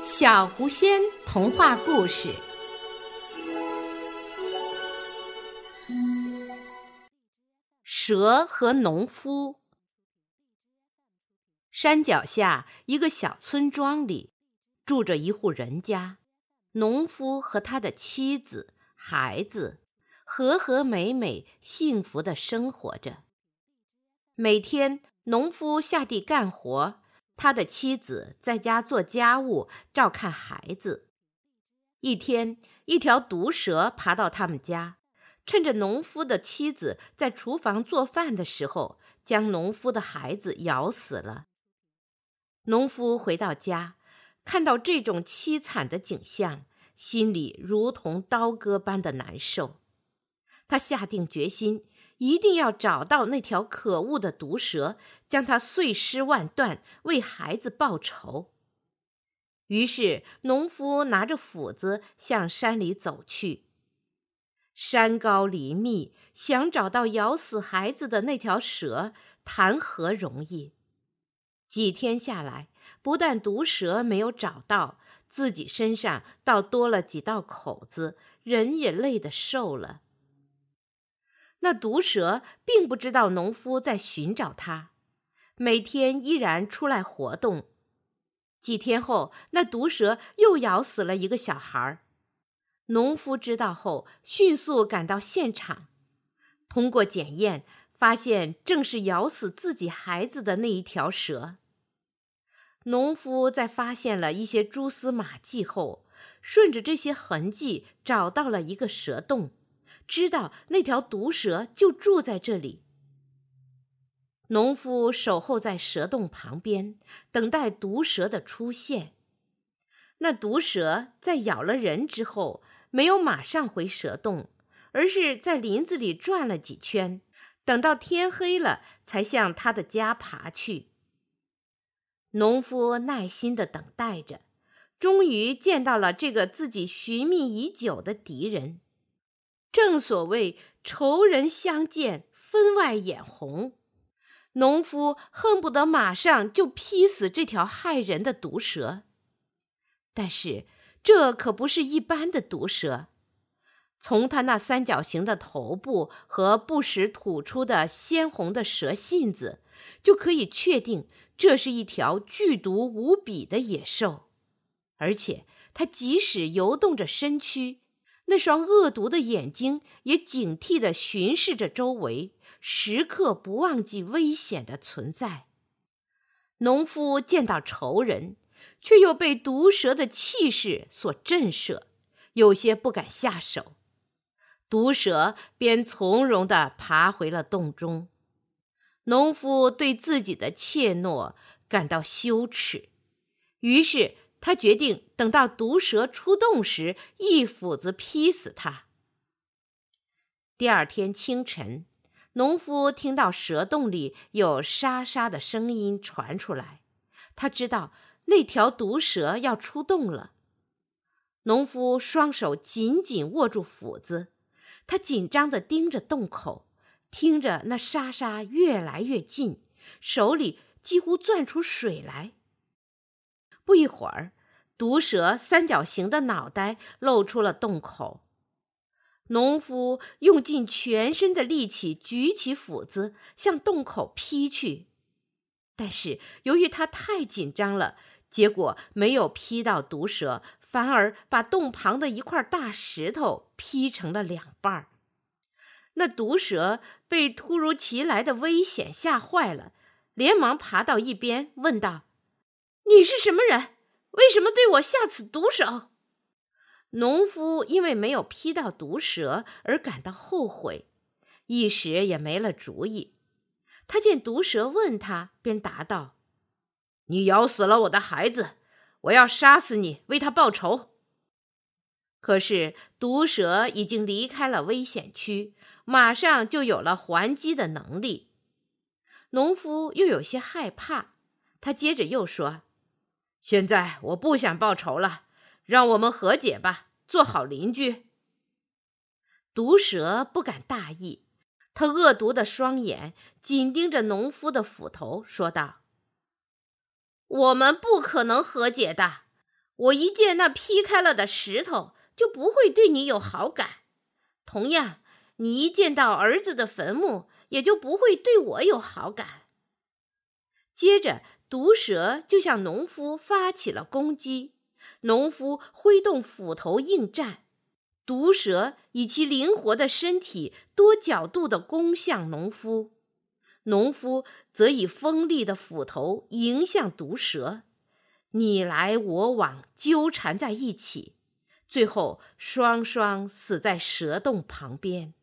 小狐仙童话故事：蛇和农夫。山脚下一个小村庄里，住着一户人家，农夫和他的妻子、孩子和和美美、幸福的生活着。每天，农夫下地干活。他的妻子在家做家务，照看孩子。一天，一条毒蛇爬到他们家，趁着农夫的妻子在厨房做饭的时候，将农夫的孩子咬死了。农夫回到家，看到这种凄惨的景象，心里如同刀割般的难受。他下定决心。一定要找到那条可恶的毒蛇，将它碎尸万段，为孩子报仇。于是，农夫拿着斧子向山里走去。山高林密，想找到咬死孩子的那条蛇，谈何容易？几天下来，不但毒蛇没有找到，自己身上倒多了几道口子，人也累得瘦了。那毒蛇并不知道农夫在寻找它，每天依然出来活动。几天后，那毒蛇又咬死了一个小孩。农夫知道后，迅速赶到现场，通过检验，发现正是咬死自己孩子的那一条蛇。农夫在发现了一些蛛丝马迹后，顺着这些痕迹找到了一个蛇洞。知道那条毒蛇就住在这里。农夫守候在蛇洞旁边，等待毒蛇的出现。那毒蛇在咬了人之后，没有马上回蛇洞，而是在林子里转了几圈，等到天黑了，才向他的家爬去。农夫耐心地等待着，终于见到了这个自己寻觅已久的敌人。正所谓仇人相见，分外眼红。农夫恨不得马上就劈死这条害人的毒蛇，但是这可不是一般的毒蛇。从他那三角形的头部和不时吐出的鲜红的蛇信子，就可以确定这是一条剧毒无比的野兽。而且它即使游动着身躯。那双恶毒的眼睛也警惕地巡视着周围，时刻不忘记危险的存在。农夫见到仇人，却又被毒蛇的气势所震慑，有些不敢下手。毒蛇便从容地爬回了洞中。农夫对自己的怯懦感到羞耻，于是。他决定等到毒蛇出洞时，一斧子劈死它。第二天清晨，农夫听到蛇洞里有沙沙的声音传出来，他知道那条毒蛇要出洞了。农夫双手紧紧握住斧子，他紧张地盯着洞口，听着那沙沙越来越近，手里几乎攥出水来。不一会儿，毒蛇三角形的脑袋露出了洞口。农夫用尽全身的力气举起斧子向洞口劈去，但是由于他太紧张了，结果没有劈到毒蛇，反而把洞旁的一块大石头劈成了两半那毒蛇被突如其来的危险吓坏了，连忙爬到一边，问道。你是什么人？为什么对我下此毒手？农夫因为没有劈到毒蛇而感到后悔，一时也没了主意。他见毒蛇问他，便答道：“你咬死了我的孩子，我要杀死你，为他报仇。”可是毒蛇已经离开了危险区，马上就有了还击的能力。农夫又有些害怕，他接着又说。现在我不想报仇了，让我们和解吧，做好邻居。毒蛇不敢大意，他恶毒的双眼紧盯着农夫的斧头，说道：“我们不可能和解的，我一见那劈开了的石头，就不会对你有好感。同样，你一见到儿子的坟墓，也就不会对我有好感。”接着，毒蛇就向农夫发起了攻击。农夫挥动斧头应战，毒蛇以其灵活的身体多角度地攻向农夫，农夫则以锋利的斧头迎向毒蛇，你来我往，纠缠在一起，最后双双死在蛇洞旁边。